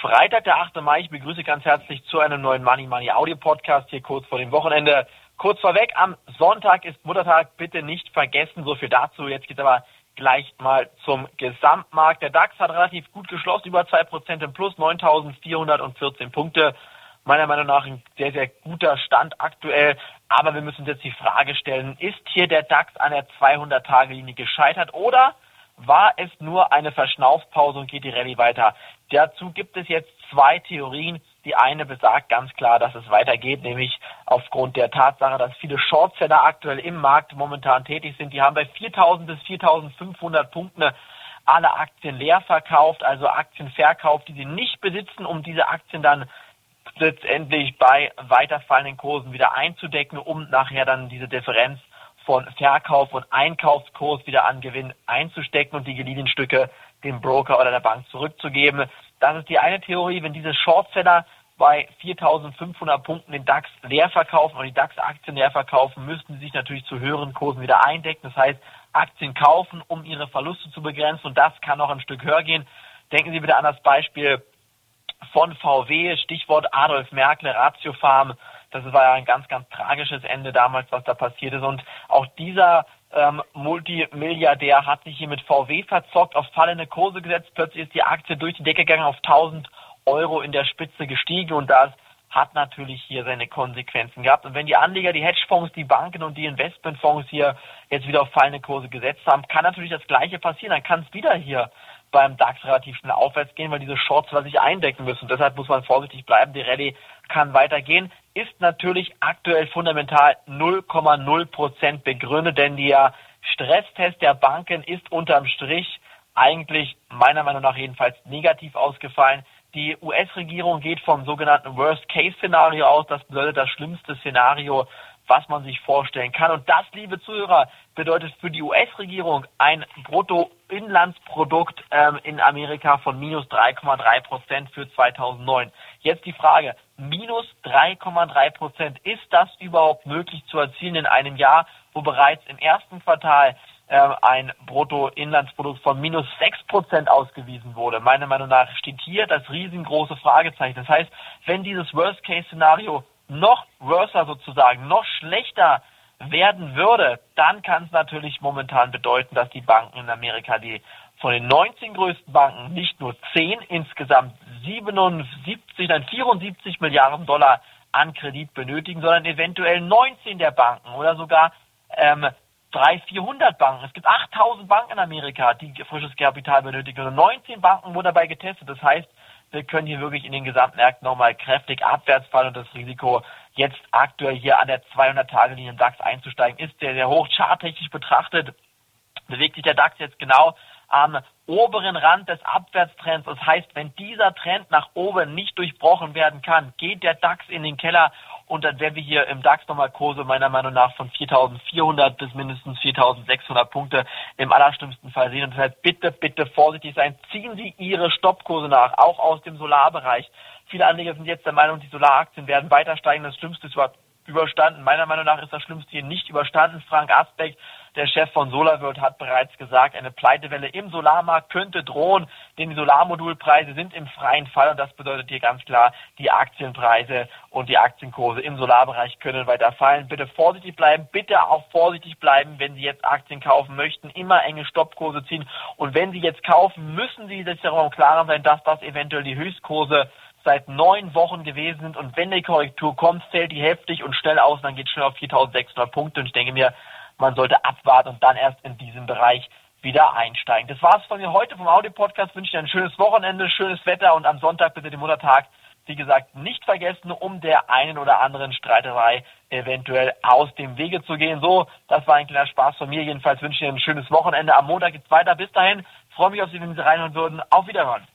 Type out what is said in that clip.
Freitag, der 8. Mai. Ich begrüße ganz herzlich zu einem neuen Money Money Audio Podcast hier kurz vor dem Wochenende. Kurz vorweg, am Sonntag ist Muttertag. Bitte nicht vergessen. So viel dazu. Jetzt geht aber gleich mal zum Gesamtmarkt. Der DAX hat relativ gut geschlossen, über 2% im Plus, 9.414 Punkte. Meiner Meinung nach ein sehr, sehr guter Stand aktuell. Aber wir müssen uns jetzt die Frage stellen, ist hier der DAX an der 200-Tage-Linie gescheitert oder war es nur eine Verschnaufpause und geht die Rallye weiter? Dazu gibt es jetzt zwei Theorien. Die eine besagt ganz klar, dass es weitergeht, nämlich aufgrund der Tatsache, dass viele Shortseller aktuell im Markt momentan tätig sind. Die haben bei 4.000 bis 4.500 Punkten alle Aktien leer verkauft, also Aktien verkauft, die sie nicht besitzen, um diese Aktien dann letztendlich bei weiterfallenden Kursen wieder einzudecken, um nachher dann diese Differenz von Verkauf und Einkaufskurs wieder an Gewinn einzustecken und die geliehenen Stücke dem Broker oder der Bank zurückzugeben. Das ist die eine Theorie. Wenn diese Shortseller bei 4.500 Punkten den DAX leer verkaufen und die DAX-Aktien leer verkaufen, müssten sie sich natürlich zu höheren Kursen wieder eindecken. Das heißt, Aktien kaufen, um ihre Verluste zu begrenzen und das kann noch ein Stück höher gehen. Denken Sie bitte an das Beispiel von VW, Stichwort Adolf Merkel, Ratio Farm. Das war ja ein ganz, ganz tragisches Ende damals, was da passiert ist. Und auch dieser ähm, Multimilliardär hat sich hier mit VW verzockt, auf fallende Kurse gesetzt. Plötzlich ist die Aktie durch die Decke gegangen, auf 1000 Euro in der Spitze gestiegen und das hat natürlich hier seine Konsequenzen gehabt. Und wenn die Anleger, die Hedgefonds, die Banken und die Investmentfonds hier jetzt wieder auf fallende Kurse gesetzt haben, kann natürlich das Gleiche passieren. Dann kann es wieder hier beim DAX relativ schnell aufwärts gehen, weil diese Shorts sich eindecken müssen. Deshalb muss man vorsichtig bleiben. Die Rallye kann weitergehen. Ist natürlich aktuell fundamental 0,0 Prozent begründet, denn der Stresstest der Banken ist unterm Strich eigentlich meiner Meinung nach jedenfalls negativ ausgefallen. Die US-Regierung geht vom sogenannten Worst-Case-Szenario aus. Das bedeutet das schlimmste Szenario, was man sich vorstellen kann. Und das, liebe Zuhörer, bedeutet für die US-Regierung ein Bruttoinlandsprodukt ähm, in Amerika von minus 3,3 Prozent für 2009. Jetzt die Frage, minus 3,3 Prozent, ist das überhaupt möglich zu erzielen in einem Jahr, wo bereits im ersten Quartal äh, ein Bruttoinlandsprodukt von minus 6 Prozent ausgewiesen wurde? Meiner Meinung nach steht hier das riesengroße Fragezeichen. Das heißt, wenn dieses Worst-Case-Szenario noch worser sozusagen, noch schlechter werden würde, dann kann es natürlich momentan bedeuten, dass die Banken in Amerika, die von den 19 größten Banken nicht nur 10, insgesamt 77, dann 74 Milliarden Dollar an Kredit benötigen, sondern eventuell 19 der Banken oder sogar ähm, 300, 400 Banken. Es gibt 8000 Banken in Amerika, die frisches Kapital benötigen. Und 19 Banken wurden dabei getestet. Das heißt, wir können hier wirklich in den Gesamtmärkten nochmal kräftig abwärts fallen und das Risiko jetzt aktuell hier an der 200-Tage-Linie im DAX einzusteigen ist sehr, sehr hoch. Charttechnisch betrachtet bewegt sich der DAX jetzt genau am oberen Rand des Abwärtstrends. Das heißt, wenn dieser Trend nach oben nicht durchbrochen werden kann, geht der DAX in den Keller und dann werden wir hier im DAX nochmal Kurse meiner Meinung nach von 4.400 bis mindestens 4.600 Punkte im allerschlimmsten Fall sehen. Und deshalb bitte, bitte vorsichtig sein. Ziehen Sie Ihre Stoppkurse nach, auch aus dem Solarbereich. Viele Anleger sind jetzt der Meinung, die Solaraktien werden weiter steigen. Das Schlimmste ist überstanden. Meiner Meinung nach ist das Schlimmste hier nicht überstanden. Frank Asbeck, der Chef von SolarWorld, hat bereits gesagt, eine Pleitewelle im Solarmarkt könnte drohen, denn die Solarmodulpreise sind im freien Fall und das bedeutet hier ganz klar, die Aktienpreise und die Aktienkurse im Solarbereich können weiter fallen. Bitte vorsichtig bleiben, bitte auch vorsichtig bleiben, wenn Sie jetzt Aktien kaufen möchten, immer enge Stoppkurse ziehen und wenn Sie jetzt kaufen, müssen Sie sich darüber im Klaren sein, dass das eventuell die Höchstkurse seit neun Wochen gewesen sind und wenn die Korrektur kommt, fällt die heftig und schnell aus, dann geht es schnell auf 4.600 Punkte und ich denke mir, man sollte abwarten und dann erst in diesem Bereich wieder einsteigen. Das war's von mir heute vom Audio-Podcast. Wünsche Ihnen ein schönes Wochenende, schönes Wetter und am Sonntag bitte den Muttertag, wie gesagt, nicht vergessen, um der einen oder anderen Streiterei eventuell aus dem Wege zu gehen. So, das war ein kleiner Spaß von mir. Jedenfalls wünsche ich Ihnen ein schönes Wochenende. Am Montag geht's weiter. Bis dahin, freue mich auf Sie, wenn Sie reinhören würden. Auf Wiederhören.